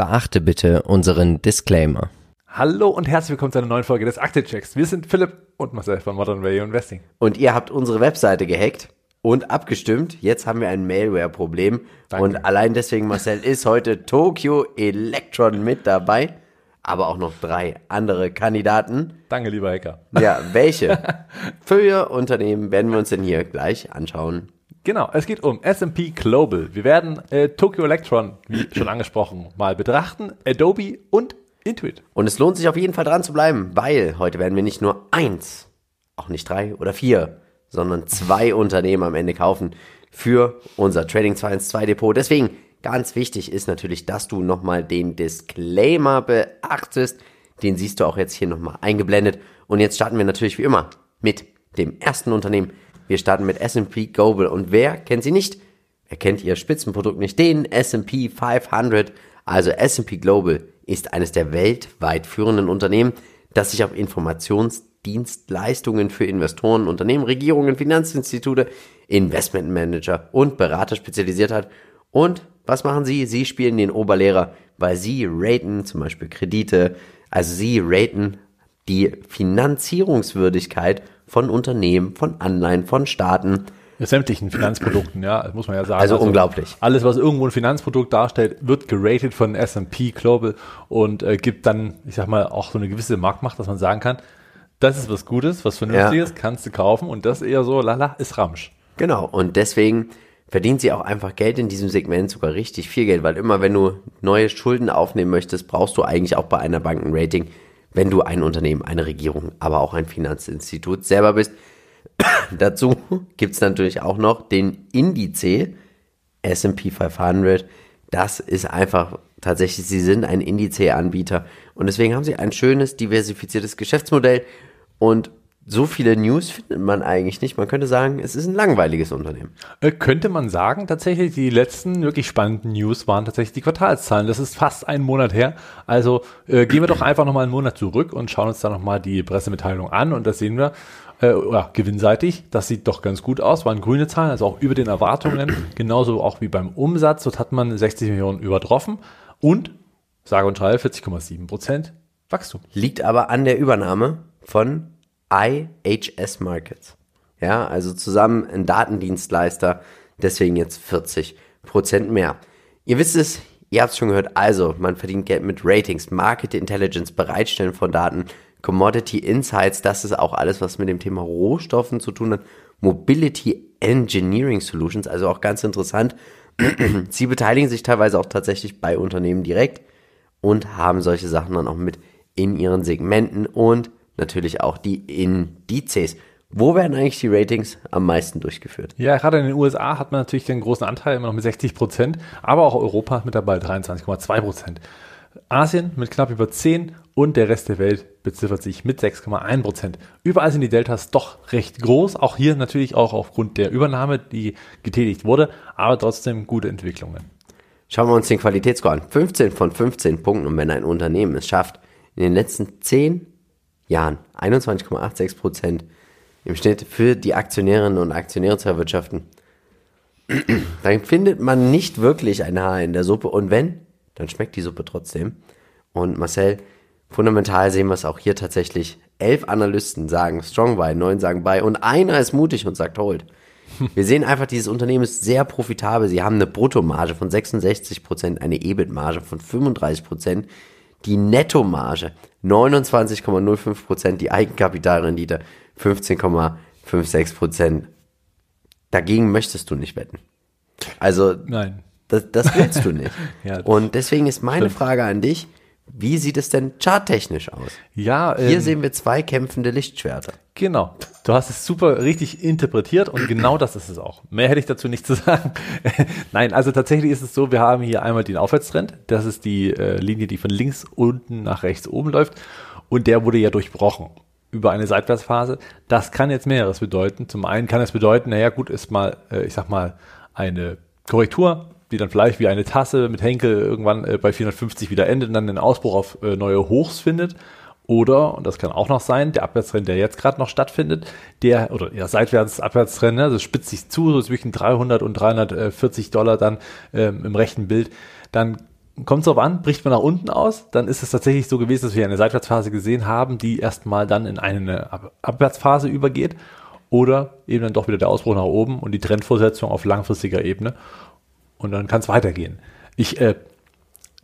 Beachte bitte unseren Disclaimer. Hallo und herzlich willkommen zu einer neuen Folge des Aktienchecks. Wir sind Philipp und Marcel von Modern Value Investing. Und ihr habt unsere Webseite gehackt und abgestimmt. Jetzt haben wir ein Malware-Problem. Und allein deswegen, Marcel, ist heute Tokyo Electron mit dabei. Aber auch noch drei andere Kandidaten. Danke, lieber Hacker. Ja, welche? Für Unternehmen werden wir uns denn hier gleich anschauen. Genau, es geht um S&P Global. Wir werden äh, Tokyo Electron, wie schon angesprochen, mal betrachten, Adobe und Intuit. Und es lohnt sich auf jeden Fall dran zu bleiben, weil heute werden wir nicht nur eins, auch nicht drei oder vier, sondern zwei Unternehmen am Ende kaufen für unser Trading 212 Depot. Deswegen ganz wichtig ist natürlich, dass du nochmal den Disclaimer beachtest. Den siehst du auch jetzt hier nochmal eingeblendet. Und jetzt starten wir natürlich wie immer mit dem ersten Unternehmen. Wir starten mit S&P Global. Und wer kennt sie nicht? Wer kennt ihr Spitzenprodukt nicht? Den S&P 500. Also S&P Global ist eines der weltweit führenden Unternehmen, das sich auf Informationsdienstleistungen für Investoren, Unternehmen, Regierungen, Finanzinstitute, Investmentmanager und Berater spezialisiert hat. Und was machen sie? Sie spielen den Oberlehrer, weil sie raten zum Beispiel Kredite, also sie raten die Finanzierungswürdigkeit von Unternehmen, von Anleihen, von Staaten, sämtlichen Finanzprodukten, ja, muss man ja sagen. Also, unglaublich. Alles, was irgendwo ein Finanzprodukt darstellt, wird geratet von S&P Global und äh, gibt dann, ich sag mal, auch so eine gewisse Marktmacht, dass man sagen kann, das ist was Gutes, was Vernünftiges, Ja. kannst du kaufen und das eher so, lala, ist Ramsch. Genau, und deswegen verdient sie auch einfach Geld in diesem Segment, sogar richtig viel Geld, weil immer wenn du neue Schulden aufnehmen möchtest, brauchst du eigentlich auch bei einer Bank ein Rating, wenn du ein Unternehmen, eine Regierung, aber auch ein Finanzinstitut selber bist. Dazu gibt's natürlich auch noch den Indice S&P 500. Das ist einfach tatsächlich, sie sind ein Indice-Anbieter und deswegen haben sie ein schönes, diversifiziertes Geschäftsmodell und so viele News findet man eigentlich nicht. Man könnte sagen, es ist ein langweiliges Unternehmen. Äh, könnte man sagen, tatsächlich die letzten wirklich spannenden News waren tatsächlich die Quartalszahlen. Das ist fast ein Monat her. Also äh, gehen wir doch einfach nochmal einen Monat zurück und schauen uns da nochmal die Pressemitteilung an und das sehen wir. Äh, ja, gewinnseitig, das sieht doch ganz gut aus, waren grüne Zahlen, also auch über den Erwartungen, genauso auch wie beim Umsatz. Dort hat man 60 Millionen übertroffen und, sage und schreibe, 40,7 Prozent Wachstum. Liegt aber an der Übernahme von IHS Markets. Ja, also zusammen ein Datendienstleister, deswegen jetzt 40 Prozent mehr. Ihr wisst es, ihr habt es schon gehört, also man verdient Geld mit Ratings, Market Intelligence, Bereitstellen von Daten, Commodity Insights, das ist auch alles, was mit dem Thema Rohstoffen zu tun hat, Mobility Engineering Solutions, also auch ganz interessant. Sie beteiligen sich teilweise auch tatsächlich bei Unternehmen direkt und haben solche Sachen dann auch mit in ihren Segmenten und natürlich auch die Indizes. Wo werden eigentlich die Ratings am meisten durchgeführt? Ja, gerade in den USA hat man natürlich den großen Anteil immer noch mit 60 Prozent, aber auch Europa mit dabei 23,2 Prozent. Asien mit knapp über 10 und der Rest der Welt beziffert sich mit 6,1 Prozent. Überall sind die Deltas doch recht groß, auch hier natürlich auch aufgrund der Übernahme, die getätigt wurde, aber trotzdem gute Entwicklungen. Schauen wir uns den Qualitätsscore an. 15 von 15 Punkten. Und wenn ein Unternehmen es schafft, in den letzten 10 Jahren 21,86 Prozent im Schnitt für die Aktionärinnen und Aktionäre zu erwirtschaften, dann findet man nicht wirklich ein Haar in der Suppe. Und wenn, dann schmeckt die Suppe trotzdem. Und Marcel, fundamental sehen wir es auch hier tatsächlich. Elf Analysten sagen Strong Buy, neun sagen Buy und einer ist mutig und sagt Hold. Wir sehen einfach, dieses Unternehmen ist sehr profitabel. Sie haben eine Bruttomarge von 66 Prozent, eine EBIT-Marge von 35 Prozent, die Nettomarge 29,05 Prozent, die Eigenkapitalrendite 15,56 Prozent. Dagegen möchtest du nicht wetten. Also Nein. das, das willst du nicht. Ja, das Und deswegen ist meine stimmt. Frage an dich, wie sieht es denn charttechnisch aus? Ja, Hier ähm, sehen wir zwei kämpfende Lichtschwerter. Genau. Du hast es super richtig interpretiert und genau das ist es auch. Mehr hätte ich dazu nicht zu sagen. Nein, also tatsächlich ist es so, wir haben hier einmal den Aufwärtstrend. Das ist die äh, Linie, die von links unten nach rechts oben läuft. Und der wurde ja durchbrochen über eine Seitwärtsphase. Das kann jetzt mehreres bedeuten. Zum einen kann es bedeuten, naja gut, ist mal, äh, ich sag mal, eine Korrektur, die dann vielleicht wie eine Tasse mit Henkel irgendwann äh, bei 450 wieder endet und dann den Ausbruch auf äh, neue Hochs findet. Oder, und das kann auch noch sein, der Abwärtstrend, der jetzt gerade noch stattfindet, der, oder ja, seitwärts Abwärtstrend, ne, das spitzt sich zu, so zwischen 300 und 340 Dollar dann ähm, im rechten Bild, dann kommt drauf an, bricht man nach unten aus, dann ist es tatsächlich so gewesen, dass wir eine Seitwärtsphase gesehen haben, die erstmal dann in eine Ab Abwärtsphase übergeht. Oder eben dann doch wieder der Ausbruch nach oben und die Trendvorsetzung auf langfristiger Ebene und dann kann es weitergehen. Ich äh,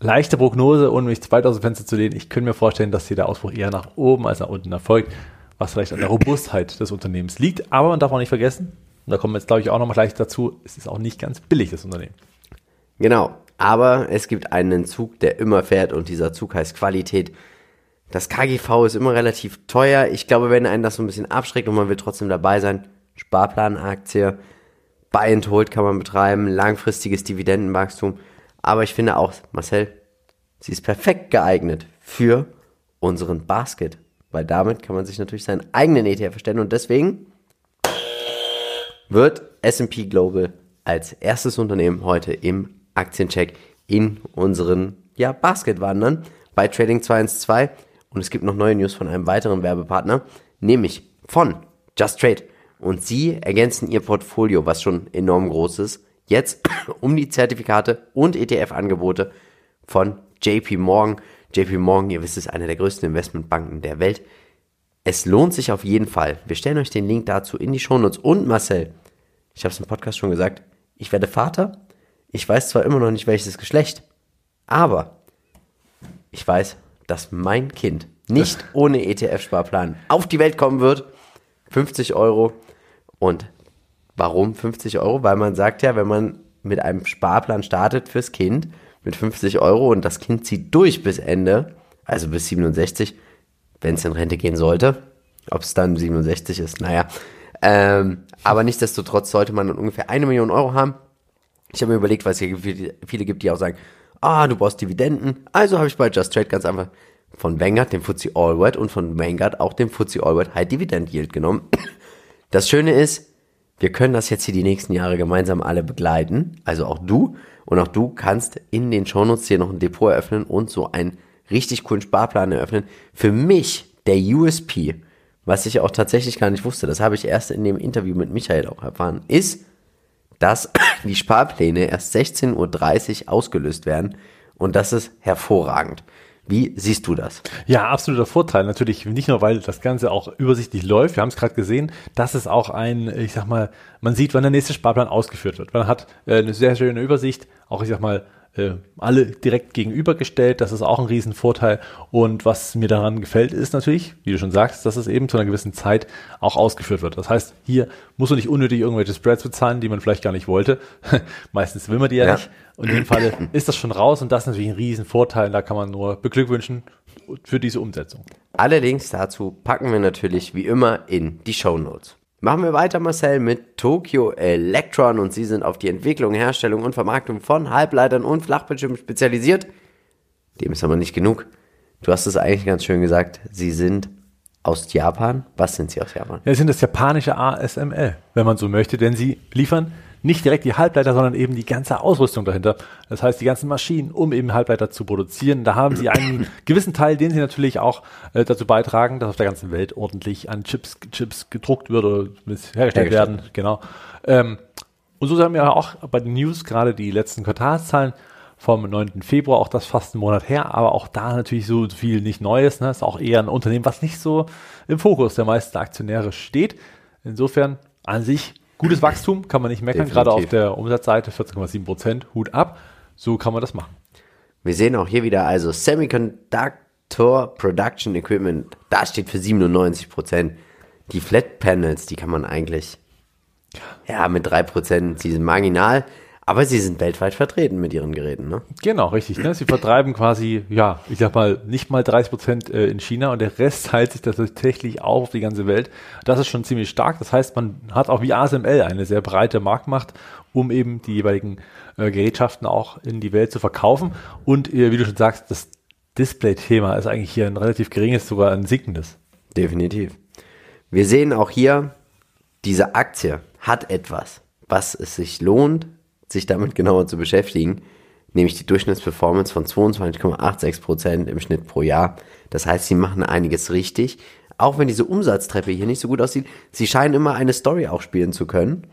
leichte Prognose, ohne mich weit aus dem Fenster zu lehnen, ich könnte mir vorstellen, dass hier der Ausbruch eher nach oben als nach unten erfolgt, was vielleicht an der Robustheit des Unternehmens liegt, aber man darf auch nicht vergessen, und da kommen wir jetzt glaube ich auch noch mal gleich dazu, es ist auch nicht ganz billig das Unternehmen. Genau, aber es gibt einen Zug, der immer fährt und dieser Zug heißt Qualität. Das KGV ist immer relativ teuer. Ich glaube, wenn einen das so ein bisschen abschreckt und man will trotzdem dabei sein, Sparplanaktie, Buy and Hold kann man betreiben, langfristiges Dividendenwachstum. Aber ich finde auch, Marcel, sie ist perfekt geeignet für unseren Basket, weil damit kann man sich natürlich seinen eigenen ETF erstellen und deswegen wird S&P Global als erstes Unternehmen heute im Aktiencheck in unseren ja, Basket wandern bei Trading 212 und es gibt noch neue News von einem weiteren Werbepartner, nämlich von Just Trade und sie ergänzen ihr Portfolio, was schon enorm groß ist, jetzt um die Zertifikate und ETF-Angebote von JP Morgan. JP Morgan, ihr wisst, ist eine der größten Investmentbanken der Welt. Es lohnt sich auf jeden Fall. Wir stellen euch den Link dazu in die Shownotes. Und Marcel, ich habe es im Podcast schon gesagt, ich werde Vater ich weiß zwar immer noch nicht welches Geschlecht, aber ich weiß, dass mein Kind nicht ohne ETF-Sparplan auf die Welt kommen wird. 50 Euro. Und warum 50 Euro? Weil man sagt ja, wenn man mit einem Sparplan startet fürs Kind mit 50 Euro und das Kind zieht durch bis Ende, also bis 67, wenn es in Rente gehen sollte, ob es dann 67 ist, naja. Ähm, aber nichtsdestotrotz sollte man ungefähr eine Million Euro haben ich habe mir überlegt, weil es hier viele gibt, die auch sagen, ah, du brauchst Dividenden. Also habe ich bei Just Trade ganz einfach von Vanguard den FTSE All-World und von Vanguard auch den FTSE All-World High Dividend Yield genommen. Das Schöne ist, wir können das jetzt hier die nächsten Jahre gemeinsam alle begleiten. Also auch du. Und auch du kannst in den Shownotes hier noch ein Depot eröffnen und so einen richtig coolen Sparplan eröffnen. Für mich der USP, was ich auch tatsächlich gar nicht wusste, das habe ich erst in dem Interview mit Michael auch erfahren, ist, dass die Sparpläne erst 16.30 Uhr ausgelöst werden. Und das ist hervorragend. Wie siehst du das? Ja, absoluter Vorteil. Natürlich nicht nur, weil das Ganze auch übersichtlich läuft. Wir haben es gerade gesehen. Das ist auch ein, ich sag mal, man sieht, wann der nächste Sparplan ausgeführt wird. Man hat äh, eine sehr schöne Übersicht. Auch, ich sag mal, äh, alle direkt gegenübergestellt. Das ist auch ein Riesenvorteil. Und was mir daran gefällt, ist natürlich, wie du schon sagst, dass es eben zu einer gewissen Zeit auch ausgeführt wird. Das heißt, hier musst du nicht unnötig irgendwelche Spreads bezahlen, die man vielleicht gar nicht wollte. Meistens will man die ja, ja, nicht. Und in dem Fall ist das schon raus und das ist natürlich ein Riesenvorteil. Da kann man nur beglückwünschen für diese Umsetzung. Alle Links dazu packen wir natürlich wie immer in die Show Notes. Machen wir weiter, Marcel, mit Tokyo Electron und sie sind auf die Entwicklung, Herstellung und Vermarktung von Halbleitern und Flachbildschirmen spezialisiert. Dem ist aber nicht genug. Du hast es eigentlich ganz schön gesagt. Sie sind aus Japan. Was sind sie aus Japan? Ja, sie sind das japanische ASML, wenn man so möchte, denn sie liefern nicht direkt die Halbleiter, sondern eben die ganze Ausrüstung dahinter. Das heißt, die ganzen Maschinen, um eben Halbleiter zu produzieren. Da haben sie einen gewissen Teil, den sie natürlich auch äh, dazu beitragen, dass auf der ganzen Welt ordentlich an Chips, Chips gedruckt wird oder hergestellt werden. Genau. Ähm, und so haben wir auch bei den News gerade die letzten Quartalszahlen vom 9. Februar, auch das fast einen Monat her, aber auch da natürlich so viel nicht Neues. Ne? Ist auch eher ein Unternehmen, was nicht so im Fokus der meisten Aktionäre steht. Insofern an sich Gutes Wachstum, kann man nicht meckern, Definitiv. gerade auf der Umsatzseite 14,7 Prozent, Hut ab. So kann man das machen. Wir sehen auch hier wieder also Semiconductor Production Equipment, da steht für 97 Prozent. Die Flat Panels, die kann man eigentlich, ja, mit 3 Prozent, sie sind marginal. Aber sie sind weltweit vertreten mit ihren Geräten, ne? Genau, richtig. Ne? Sie vertreiben quasi, ja, ich sag mal, nicht mal 30 Prozent äh, in China und der Rest teilt sich das tatsächlich auch auf die ganze Welt. Das ist schon ziemlich stark. Das heißt, man hat auch wie ASML eine sehr breite Marktmacht, um eben die jeweiligen äh, Gerätschaften auch in die Welt zu verkaufen. Und äh, wie du schon sagst, das Display-Thema ist eigentlich hier ein relativ geringes, sogar ein sinkendes. Definitiv. Wir sehen auch hier, diese Aktie hat etwas, was es sich lohnt, sich damit genauer zu beschäftigen, nämlich die Durchschnittsperformance von 22,86% im Schnitt pro Jahr. Das heißt, sie machen einiges richtig. Auch wenn diese Umsatztreppe hier nicht so gut aussieht, sie scheinen immer eine Story auch spielen zu können,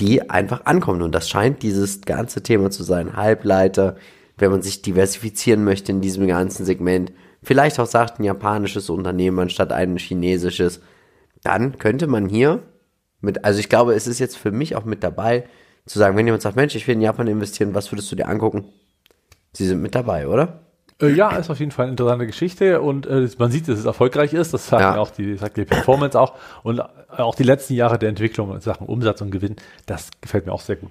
die einfach ankommt. Und das scheint dieses ganze Thema zu sein. Halbleiter, wenn man sich diversifizieren möchte in diesem ganzen Segment, vielleicht auch sagt, ein japanisches Unternehmen anstatt ein chinesisches, dann könnte man hier mit, also ich glaube, es ist jetzt für mich auch mit dabei, zu sagen, wenn jemand sagt, Mensch, ich will in Japan investieren, was würdest du dir angucken? Sie sind mit dabei, oder? Äh, ja, ist auf jeden Fall eine interessante Geschichte und äh, man sieht, dass es erfolgreich ist. Das sagt Ja. auch die, sagt die Performance auch und auch die letzten Jahre der Entwicklung in Sachen Umsatz und Gewinn. Das gefällt mir auch sehr gut.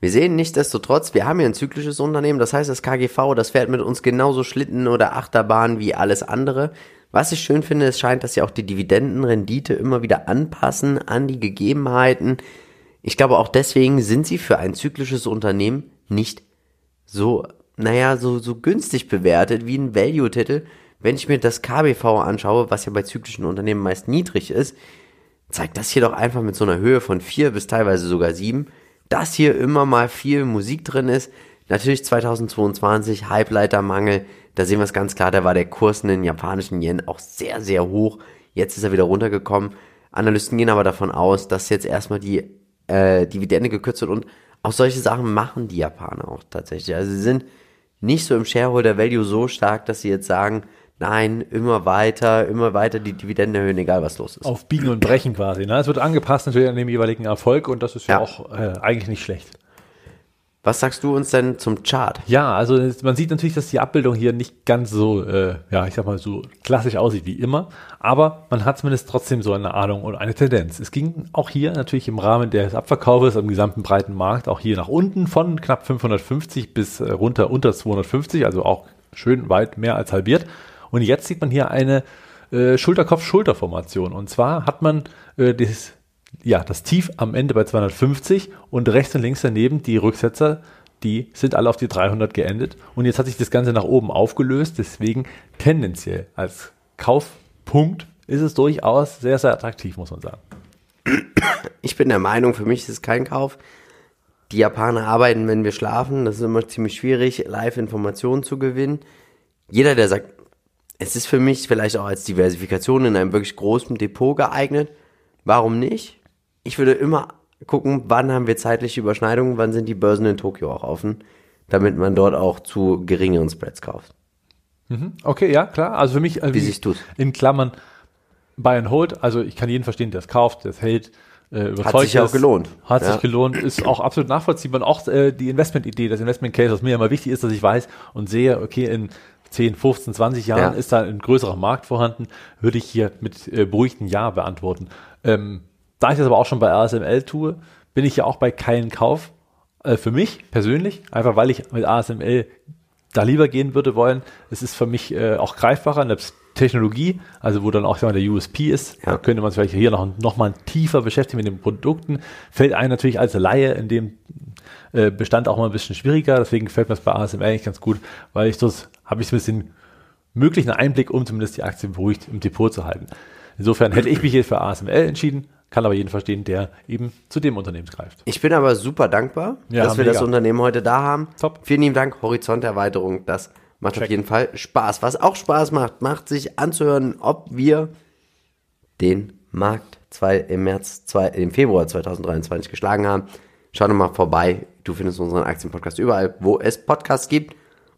Wir sehen nichtsdestotrotz, wir haben hier ein zyklisches Unternehmen, das heißt, das KGV, das fährt mit uns genauso Schlitten oder Achterbahn wie alles andere. Was ich schön finde, es scheint, dass sie auch die Dividendenrendite immer wieder anpassen an die Gegebenheiten. Ich glaube, auch deswegen sind sie für ein zyklisches Unternehmen nicht so, naja, so, so günstig bewertet wie ein Value-Titel. Wenn ich mir das KBV anschaue, was ja bei zyklischen Unternehmen meist niedrig ist, zeigt das hier doch einfach mit so einer Höhe von vier bis teilweise sogar sieben, dass hier immer mal viel Musik drin ist. Natürlich 2022 Halbleitermangel, da sehen wir es ganz klar, da war der Kurs in den japanischen Yen auch sehr, sehr hoch. Jetzt ist er wieder runtergekommen. Analysten gehen aber davon aus, dass jetzt erstmal die äh, Dividende gekürzt wird und auch solche Sachen machen die Japaner auch tatsächlich. Also sie sind nicht so im Shareholder Value so stark, dass sie jetzt sagen, nein, immer weiter, immer weiter die Dividende erhöhen, egal was los ist. Auf Biegen und Brechen quasi. Ne? Es wird angepasst natürlich an dem jeweiligen Erfolg und das ist ja, Ja. auch äh, eigentlich nicht schlecht. Was sagst du uns denn zum Chart? Ja, also man sieht natürlich, dass die Abbildung hier nicht ganz so, äh, ja, ich sag mal so klassisch aussieht wie immer, aber man hat zumindest trotzdem so eine Ahnung und eine Tendenz. Es ging auch hier natürlich im Rahmen des Abverkaufes am gesamten breiten Markt auch hier nach unten von knapp 550 bis äh, runter unter 250, also auch schön weit mehr als halbiert. Und jetzt sieht man hier eine äh, Schulterkopf-Schulter-Formation. Und zwar hat man äh, das, ja, das Tief am Ende bei 250 und rechts und links daneben die Rücksetzer, die sind alle auf die 300 geendet. Und jetzt hat sich das Ganze nach oben aufgelöst. Deswegen tendenziell als Kaufpunkt ist es durchaus sehr, sehr attraktiv, muss man sagen. Ich bin der Meinung, für mich ist es kein Kauf. Die Japaner arbeiten, wenn wir schlafen. Das ist immer ziemlich schwierig, Live-Informationen zu gewinnen. Jeder, der sagt, es ist für mich vielleicht auch als Diversifikation in einem wirklich großen Depot geeignet, warum nicht? Ich würde immer gucken, wann haben wir zeitliche Überschneidungen, wann sind die Börsen in Tokio auch offen, damit man dort auch zu geringeren Spreads kauft. Okay, ja, klar. Also für mich, also Wie siehst du's? In Klammern Buy and Hold. Also ich kann jeden verstehen, der es kauft, der es hält. Äh, überzeugt sich ja auch gelohnt. Hat Ja. sich gelohnt, ist auch absolut nachvollziehbar. Und auch äh, die Investment-Idee, das Investment-Case, was mir immer wichtig ist, dass ich weiß und sehe, okay, in 10, 15, 20 Jahren Ja. ist da ein größerer Markt vorhanden, würde ich hier mit äh, beruhigten Ja beantworten. Ähm, da ich das aber auch schon bei ASML tue, bin ich ja auch bei keinen Kauf. Äh, für mich persönlich, einfach weil ich mit ASML da lieber gehen würde wollen. Es ist für mich äh, auch greifbarer in der Technologie, also wo dann auch wir, der USP ist. Ja. Da könnte man sich vielleicht hier noch, noch mal tiefer beschäftigen mit den Produkten. Fällt einem natürlich als Laie in dem äh, Bestand auch mal ein bisschen schwieriger. Deswegen gefällt mir das bei ASML eigentlich ganz gut, weil ich das habe ich ein bisschen möglichen Einblick, um zumindest die Aktien beruhigt im Depot zu halten. Insofern hätte ich mich hier für ASML entschieden, kann aber jeden verstehen, der eben zu dem Unternehmen greift. Ich bin aber super dankbar, Ja, dass wir mega. das Unternehmen heute da haben. Top. Vielen lieben Dank, Horizonterweiterung. Das macht auf jeden Fall Spaß. Was auch Spaß macht, macht sich anzuhören, ob wir den Markt zwei, im März, zwei, im Februar 2023 geschlagen haben. Schau doch mal vorbei. Du findest unseren Aktienpodcast überall, wo es Podcasts gibt.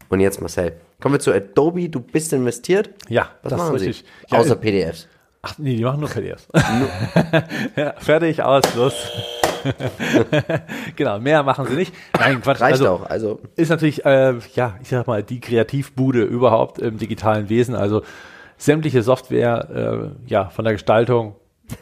Und jetzt, Marcel, kommen wir zu Adobe. Du bist investiert. Ja, Was das machen ist sie? richtig. Ja, Außer PDFs. Ach nee, die machen nur PDFs. ja, fertig, aus, los. genau, mehr machen sie nicht. Nein, Quatsch. Reicht also, auch. Also, Ist natürlich, äh, ja, ich sag mal, die Kreativbude überhaupt im digitalen Wesen. Also sämtliche Software, äh, ja, von der Gestaltung,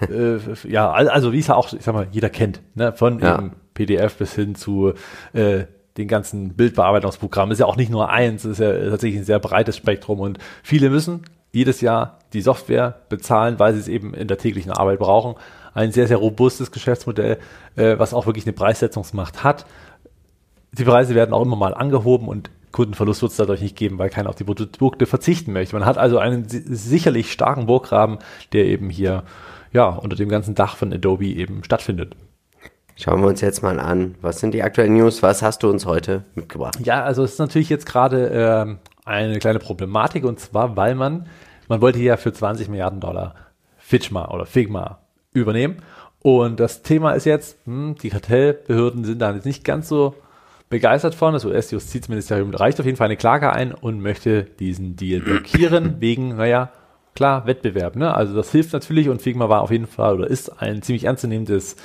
äh, ja, al- also wie es ja auch, ich sag mal, jeder kennt, ne? von Ja. PDF bis hin zu äh, den ganzen Bildbearbeitungsprogrammen. Ist ja auch nicht nur eins, ist ja tatsächlich ein sehr breites Spektrum und viele müssen jedes Jahr die Software bezahlen, weil sie es eben in der täglichen Arbeit brauchen. Ein sehr, sehr robustes Geschäftsmodell, äh, was auch wirklich eine Preissetzungsmacht hat die Preise werden auch immer mal angehoben und Kundenverlust wird es dadurch nicht geben, weil keiner auf die Produkte verzichten möchte. Man hat also einen si- sicherlich starken Burggraben, der eben hier ja unter dem ganzen Dach von Adobe eben stattfindet. schauen wir uns jetzt mal an. Was sind die aktuellen News? Was hast du uns heute mitgebracht? Ja, also es ist natürlich jetzt gerade ähm, eine kleine Problematik und zwar, weil man, man wollte ja für 20 Milliarden Dollar Fitchma oder Figma übernehmen und das Thema ist jetzt, hm, die Kartellbehörden sind da jetzt nicht ganz so begeistert von. Das US-Justizministerium reicht auf jeden Fall eine Klage ein und möchte diesen Deal blockieren wegen, naja, klar, Wettbewerb. Ne? Also das hilft natürlich und Figma war auf jeden Fall oder ist ein ziemlich ernstzunehmendes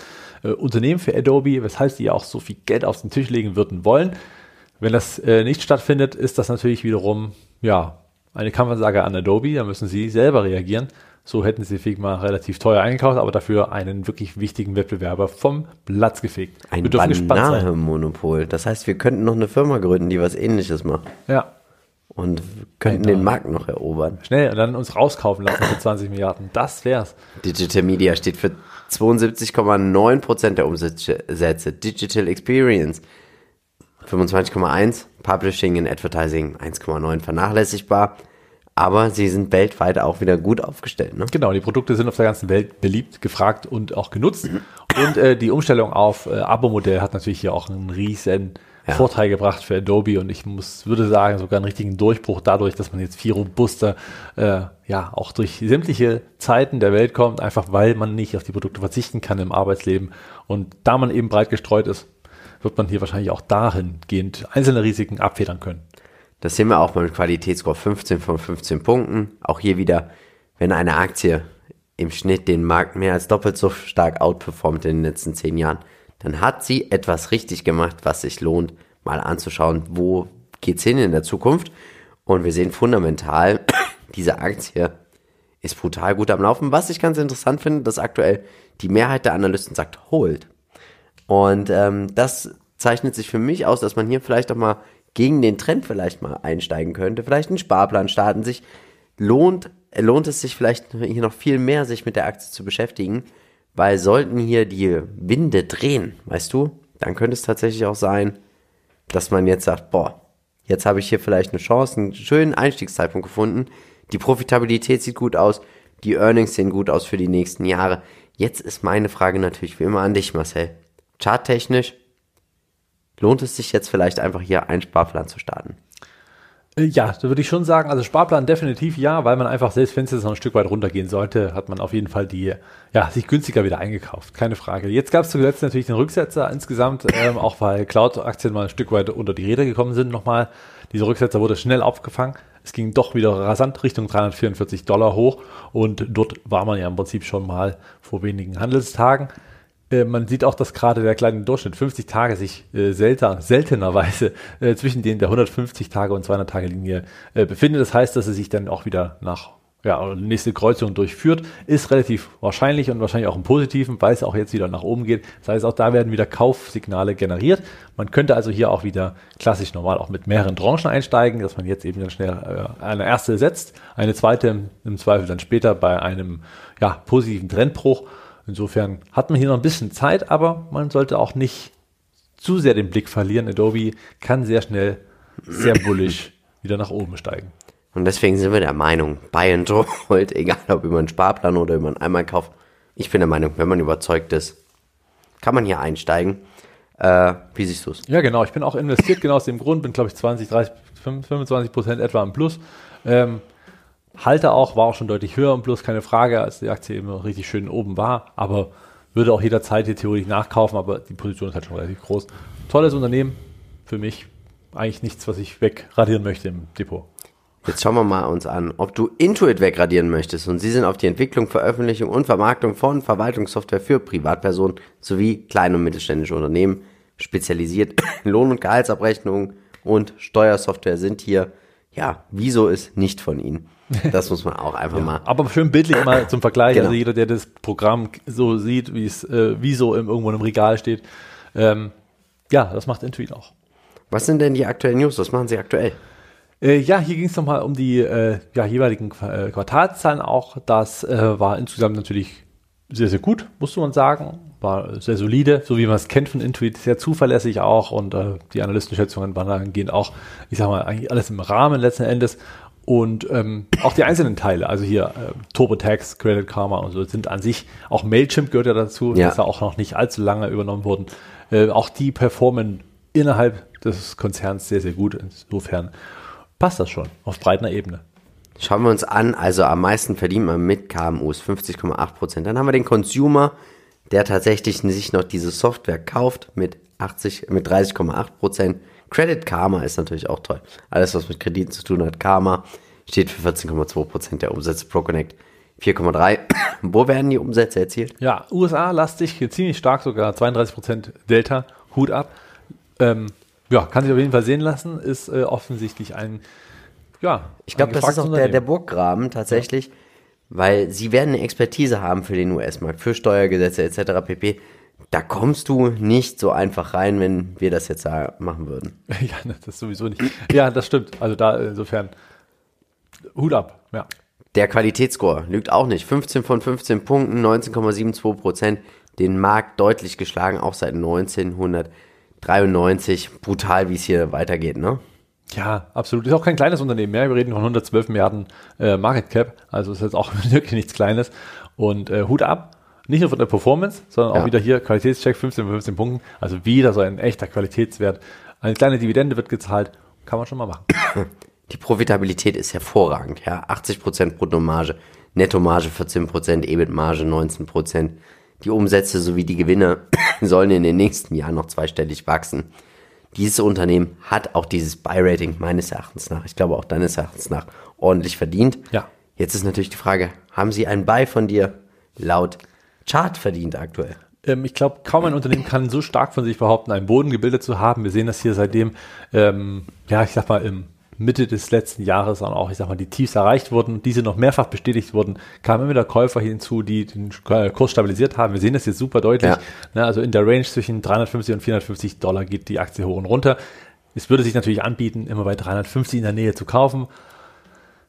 äh, Unternehmen für Adobe, weshalb sie auch so viel Geld auf den Tisch legen würden wollen. Wenn das äh, nicht stattfindet, ist das natürlich wiederum, ja, eine Kampfansage an Adobe, da müssen sie selber reagieren. So hätten sie Figma relativ teuer eingekauft, aber dafür einen wirklich wichtigen Wettbewerber vom Platz gefegt. Ein Wir dürfen. Banane-Monopol. Das heißt, wir könnten noch eine Firma gründen, die was ähnliches macht. Ja, Und könnten Genau. den Markt noch erobern. schnell und dann uns rauskaufen lassen für 20 Milliarden. Das wär's. Digital Media steht für 72,9% der Umsätze. Digital Experience 25,1%. Publishing and Advertising 1,9% vernachlässigbar. Aber sie sind weltweit auch wieder gut aufgestellt. Ne? Genau, die Produkte sind auf der ganzen Welt beliebt, gefragt und auch genutzt. Und äh, die Umstellung auf äh, Abo-Modell hat natürlich hier auch einen riesen Ja. Vorteil gebracht für Adobe und ich muss, würde sagen, sogar einen richtigen Durchbruch dadurch, dass man jetzt viel robuster, äh, ja, auch durch sämtliche Zeiten der Welt kommt, einfach weil man nicht auf die Produkte verzichten kann im Arbeitsleben. Und da man eben breit gestreut ist, wird man hier wahrscheinlich auch dahingehend einzelne Risiken abfedern können. Das sehen wir auch beim Qualitätsscore 15 von 15 Punkten. Auch hier wieder, wenn eine Aktie im Schnitt den Markt mehr als doppelt so stark outperformt in den letzten 10 Jahren, dann hat sie etwas richtig gemacht, was sich lohnt, mal anzuschauen, wo geht's hin in der Zukunft. Und wir sehen fundamental, diese Aktie ist brutal gut am Laufen. Was ich ganz interessant finde, dass aktuell die Mehrheit der Analysten sagt, hold. Und ähm, das zeichnet sich für mich aus, dass man hier vielleicht auch mal gegen den Trend vielleicht mal einsteigen könnte, vielleicht einen Sparplan starten, sich lohnt, lohnt es sich vielleicht hier noch viel mehr, sich mit der Aktie zu beschäftigen, weil sollten hier die Winde drehen, weißt du, dann könnte es tatsächlich auch sein, dass man jetzt sagt, boah, jetzt habe ich hier vielleicht eine Chance, einen schönen Einstiegszeitpunkt gefunden, die Profitabilität sieht gut aus, die Earnings sehen gut aus für die nächsten Jahre. Jetzt ist meine Frage natürlich wie immer an dich, Marcel. Charttechnisch, lohnt es sich jetzt vielleicht einfach hier einen Sparplan zu starten? Äh, Ja, da würde ich schon sagen, also Sparplan definitiv ja, weil man einfach, selbst wenn es jetzt noch ein Stück weit runtergehen sollte, hat man auf jeden Fall die, ja, sich günstiger wieder eingekauft, keine Frage. Jetzt gab es zuletzt natürlich den Rücksetzer insgesamt, ähm, auch weil Cloud-Aktien mal ein Stück weit unter die Räder gekommen sind nochmal. Dieser Rücksetzer wurde schnell aufgefangen. Es ging doch wieder rasant Richtung 344 Dollar hoch und dort war man ja im Prinzip schon mal vor wenigen Handelstagen. Äh, Man sieht auch, dass gerade der kleine Durchschnitt 50 Tage sich äh, selten, seltenerweise äh, zwischen den der 150 Tage und 200 Tage Linie äh, befindet. Das heißt, dass er sich dann auch wieder nach ja, nächste Kreuzung durchführt, ist relativ wahrscheinlich und wahrscheinlich auch im Positiven, weil es auch jetzt wieder nach oben geht. Das heißt, auch da werden wieder Kaufsignale generiert. Man könnte also hier auch wieder klassisch normal auch mit mehreren Tranchen einsteigen, dass man jetzt eben dann schnell äh, eine erste setzt, eine zweite im, im Zweifel dann später bei einem ja, positiven Trendbruch. Insofern hat man hier noch ein bisschen Zeit, aber man sollte auch nicht zu sehr den Blick verlieren. Adobe kann sehr schnell, sehr bullisch wieder nach oben steigen. Und deswegen sind wir der Meinung, Buy and Hold, egal ob über einen Sparplan oder über einen Einmalkauf, ich bin der Meinung, wenn man überzeugt ist, kann man hier einsteigen. Äh, wie siehst du es? Ja, genau. Ich bin auch investiert, genau aus dem Grund. Bin, glaube ich, 20, 30, 25 Prozent etwa im Plus. Ähm, halte auch, war auch schon deutlich höher im Plus, keine Frage, als die Aktie noch richtig schön oben war. Aber würde auch jederzeit hier theoretisch nachkaufen, aber die Position ist halt schon relativ groß. Tolles Unternehmen. Für mich eigentlich nichts, was ich wegradieren möchte im Depot. Jetzt schauen wir mal uns an, ob du Intuit wegradieren möchtest. Und sie sind auf die Entwicklung, Veröffentlichung und Vermarktung von Verwaltungssoftware für Privatpersonen sowie kleine und mittelständische Unternehmen spezialisiert. Lohn- und Gehaltsabrechnung und Steuersoftware sind hier, ja, wieso ist nicht von ihnen. Das muss man auch einfach mal. Aber schön bildlich mal zum Vergleich. Genau. Also jeder, der das Programm so sieht, wie es äh, wie so im, irgendwo im Regal steht. Ähm, ja, das macht Intuit auch. Was sind denn die aktuellen News? Was machen sie aktuell? Äh, ja, hier ging es nochmal um die äh, ja, jeweiligen Qu äh, Quartalszahlen auch. Das äh, war insgesamt natürlich sehr, sehr gut, musste man sagen. War sehr solide, so wie man es kennt von Intuit, sehr zuverlässig auch und äh, die Analystenschätzungen waren dahingehend auch, ich sag mal, eigentlich alles im Rahmen letzten Endes. Und ähm, auch die einzelnen Teile, also hier äh, TurboTax, Credit Karma und so, sind an sich, auch Mailchimp gehört ja dazu, Ja. ist ja auch noch nicht allzu lange übernommen worden. Äh, auch die performen innerhalb des Konzerns sehr, sehr gut. Insofern passt das schon auf breiter Ebene. Schauen wir uns an, also am meisten verdient man mit KMUs, 50,8 Prozent. Dann haben wir den Consumer, der tatsächlich sich noch diese Software kauft mit 80, mit 30,8 Prozent. Credit Karma ist natürlich auch toll. Alles, was mit Krediten zu tun hat. Karma steht für 14,2 Prozent der Umsätze. ProConnect 4,3. Wo werden die Umsätze erzielt? Ja, USA-lastig, ziemlich stark sogar, 32 Prozent Delta, Hut ab. Ähm, ja, kann sich auf jeden Fall sehen lassen, ist äh, offensichtlich ein, ja. Ich glaube, das ist auch der, der Burggraben tatsächlich, ja. weil sie werden eine Expertise haben für den US-Markt, für Steuergesetze etc. pp. Da kommst du nicht so einfach rein, wenn wir das jetzt machen würden. Ja, ne, das sowieso nicht. Ja, das stimmt. Also da insofern Hut ab, ja. Der Qualitätsscore lügt auch nicht. 15 von 15 Punkten, 19,72 Prozent. Den Markt deutlich geschlagen, auch seit 1993. Brutal, wie es hier weitergeht, ne? Ja, absolut. Ist auch kein kleines Unternehmen mehr. Wir reden von 112 Milliarden äh, Market Cap. Also ist jetzt auch wirklich nichts Kleines. Und äh, Hut ab. Nicht nur von der Performance, sondern auch ja. wieder hier Qualitätscheck 15 von 15 Punkten. Also wieder so ein echter Qualitätswert. Eine kleine Dividende wird gezahlt. Kann man schon mal machen. Die Profitabilität ist hervorragend, ja. 80% Bruttomarge, Nettomarge 14%, EBIT-Marge 19%. Die Umsätze sowie die Gewinne sollen in den nächsten Jahren noch zweistellig wachsen. Dieses Unternehmen hat auch dieses Buy-Rating meines Erachtens nach, ich glaube auch deines Erachtens nach, ordentlich verdient. Ja. Jetzt ist natürlich die Frage, haben Sie ein Buy von dir laut Chart verdient aktuell? Ähm, ich glaube, kaum ein Unternehmen kann so stark von sich behaupten, einen Boden gebildet zu haben. Wir sehen das hier seitdem, ähm, ja, ich sag mal, im Mitte des letzten Jahres dann auch, ich sag mal, die Tiefs erreicht wurden, diese noch mehrfach bestätigt wurden, kamen immer wieder Käufer hinzu, die den Kurs stabilisiert haben. Wir sehen das jetzt super deutlich. Ja. Ne, also in der Range zwischen 350 und 450 Dollar geht die Aktie hoch und runter. Es würde sich natürlich anbieten, immer bei 350 in der Nähe zu kaufen.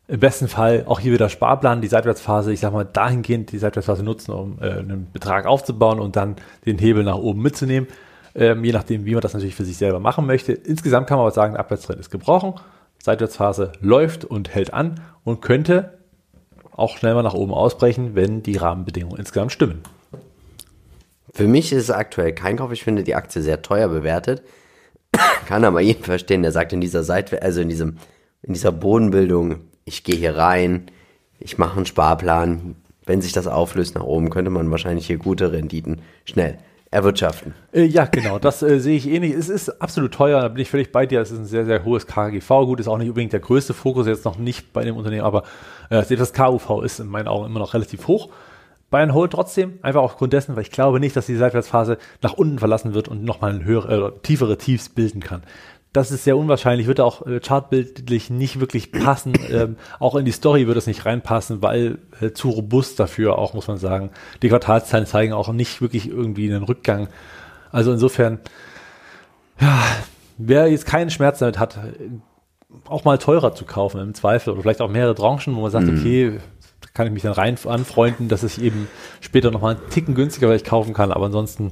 Im besten Fall auch hier wieder Sparplan, die Seitwärtsphase, ich sag mal, dahingehend die Seitwärtsphase nutzen, um äh, einen Betrag aufzubauen und dann den Hebel nach oben mitzunehmen. Ähm, je nachdem, wie man das natürlich für sich selber machen möchte. Insgesamt kann man aber sagen, der Abwärtstrend ist gebrochen. Seitwärtsphase läuft und hält an und könnte auch schnell mal nach oben ausbrechen, wenn die Rahmenbedingungen insgesamt stimmen. Für mich ist es aktuell kein Kauf. Ich finde die Aktie sehr teuer bewertet. Kann aber jeden verstehen, der sagt in dieser Seite, also in diesem, in dieser Bodenbildung, ich gehe hier rein, ich mache einen Sparplan. Wenn sich das auflöst nach oben, könnte man wahrscheinlich hier gute Renditen schnell erwirtschaften. Äh, ja, genau, das äh, sehe ich ähnlich. Es ist absolut teuer, da bin ich völlig bei dir. Es ist ein sehr, sehr hohes KGV. Gut, ist auch nicht unbedingt der größte Fokus jetzt noch nicht bei dem Unternehmen, aber äh, das KUV ist in meinen Augen immer noch relativ hoch. Bayern Hold trotzdem, einfach aufgrund dessen, weil ich glaube nicht, dass die Seitwärtsphase nach unten verlassen wird und nochmal höhere, äh, tiefere Tiefs bilden kann das ist sehr unwahrscheinlich, würde auch äh, chartbildlich nicht wirklich passen. Ähm, auch in die Story würde es nicht reinpassen, weil äh, zu robust dafür auch, muss man sagen. Die Quartalszahlen zeigen auch nicht wirklich irgendwie einen Rückgang. Also insofern, ja, wer jetzt keinen Schmerz damit hat, auch mal teurer zu kaufen im Zweifel oder vielleicht auch mehrere Tranchen, wo man sagt, mhm. okay, kann ich mich dann rein anfreunden, dass ich eben später nochmal einen Ticken günstiger vielleicht kaufen kann. Aber ansonsten,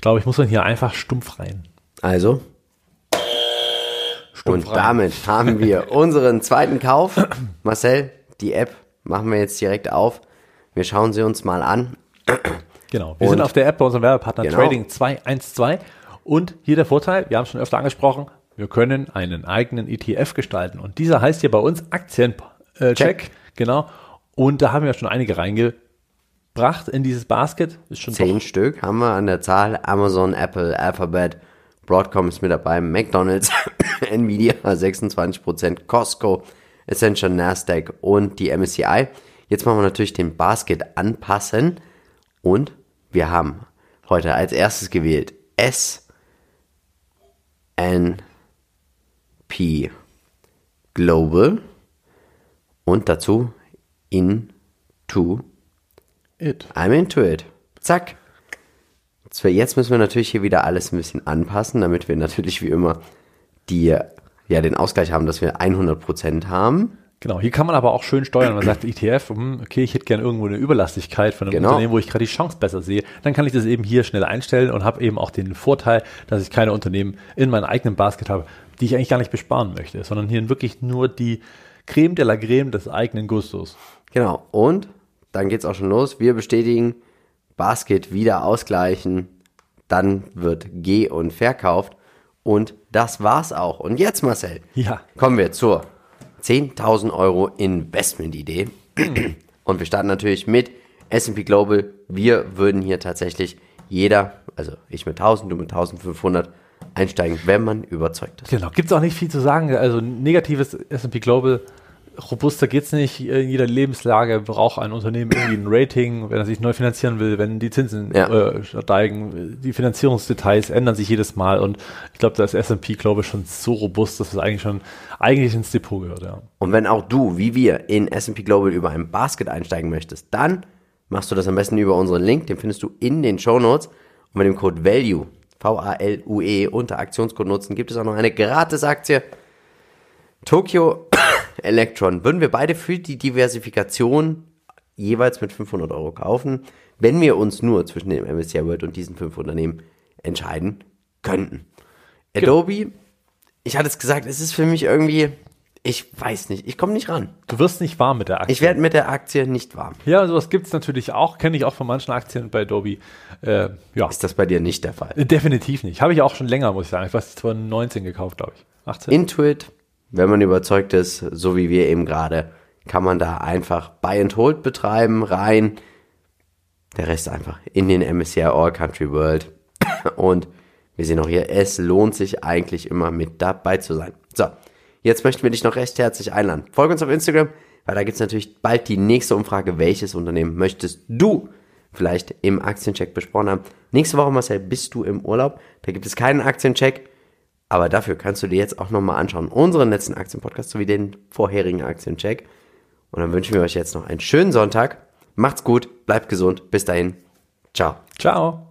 glaube ich, muss man hier einfach stumpf rein. Also, und damit haben wir unseren zweiten Kauf. Marcel, die App machen wir jetzt direkt auf. Wir schauen sie uns mal an. Genau. Wir und sind auf der App bei unserem Werbepartner genau. Trading 212. Und hier der Vorteil, wir haben es schon öfter angesprochen, wir können einen eigenen ETF gestalten. Und dieser heißt hier bei uns Aktiencheck. Genau. Und da haben wir schon einige reingebracht in dieses Basket. Ist schon Zehn Stück haben wir an der Zahl. Amazon, Apple, Alphabet, Broadcom ist mit dabei, McDonald's, Nvidia 26%, Costco, Essential Nasdaq und die MSCI. Jetzt machen wir natürlich den Basket anpassen und wir haben heute als erstes gewählt S N P Global und dazu into it. I'm into it. Zack. Jetzt müssen wir natürlich hier wieder alles ein bisschen anpassen, damit wir natürlich wie immer die, ja, den Ausgleich haben, dass wir 100% haben. Genau, hier kann man aber auch schön steuern. Man sagt ETF, hm, okay, ich hätte gerne irgendwo eine Überlastigkeit von einem genau. Unternehmen, wo ich gerade die Chance besser sehe. Dann kann ich das eben hier schnell einstellen und habe eben auch den Vorteil, dass ich keine Unternehmen in meinem eigenen Basket habe, die ich eigentlich gar nicht besparen möchte, sondern hier wirklich nur die Creme de la Creme des eigenen Gustos. Genau, und dann geht es auch schon los. Wir bestätigen, Basket wieder ausgleichen, dann wird G und verkauft und das war's auch. Und jetzt, Marcel, ja. kommen wir zur 10.000 Euro Investment-Idee. Und wir starten natürlich mit S&P Global, wir würden hier tatsächlich jeder, also ich mit 1000, du mit 1500 einsteigen, wenn man überzeugt ist. Genau, gibt es auch nicht viel zu sagen. Also negatives S&P Global, robuster geht's nicht. In jeder Lebenslage braucht ein Unternehmen irgendwie ein Rating, wenn er sich neu finanzieren will, wenn die Zinsen Ja. äh, steigen. Die Finanzierungsdetails ändern sich jedes Mal und ich glaube, da ist S&P Global schon so robust, dass es eigentlich schon eigentlich ins Depot gehört. Ja. Und wenn auch du, wie wir, in S&P Global über ein Basket einsteigen möchtest, dann machst du das am besten über unseren Link, den findest du in den Show Notes. Und mit dem Code VALUE, V-A-L-U-E, unter Aktionscode nutzen, gibt es auch noch eine Gratis-Aktie. Tokyo Electron würden wir beide für die Diversifikation jeweils mit 500 Euro kaufen, wenn wir uns nur zwischen dem MSCI World und diesen fünf Unternehmen entscheiden könnten. Adobe, ich hatte es gesagt, es ist für mich irgendwie, ich weiß nicht, ich komme nicht ran. Du wirst nicht warm mit der Aktie. Ich werde mit der Aktie nicht warm. ja, sowas gibt es natürlich auch, kenne ich auch von manchen Aktien bei Adobe. Äh, ja, Ist das bei dir nicht der Fall? definitiv nicht. Habe ich auch schon länger, muss ich sagen. Ich weiß, 2019 gekauft, glaube ich. 18. Intuit, wenn man überzeugt ist, so wie wir eben gerade, kann man da einfach Buy and Hold betreiben, rein. Der Rest einfach in den MSCI All Country World. Und wir sehen auch hier, es lohnt sich eigentlich immer mit dabei zu sein. So, jetzt möchten wir dich noch recht herzlich einladen. Folge uns auf Instagram, weil da gibt's natürlich bald die nächste Umfrage. Welches Unternehmen möchtest du vielleicht im Aktiencheck besprochen haben? Nächste Woche, Marcel, bist du im Urlaub. Da gibt es keinen Aktiencheck. Aber dafür kannst du dir jetzt auch nochmal anschauen, unseren letzten Aktienpodcast sowie den vorherigen Aktiencheck. Und dann wünschen wir euch jetzt noch einen schönen Sonntag. Macht's gut, bleibt gesund. Bis dahin. Ciao. Ciao.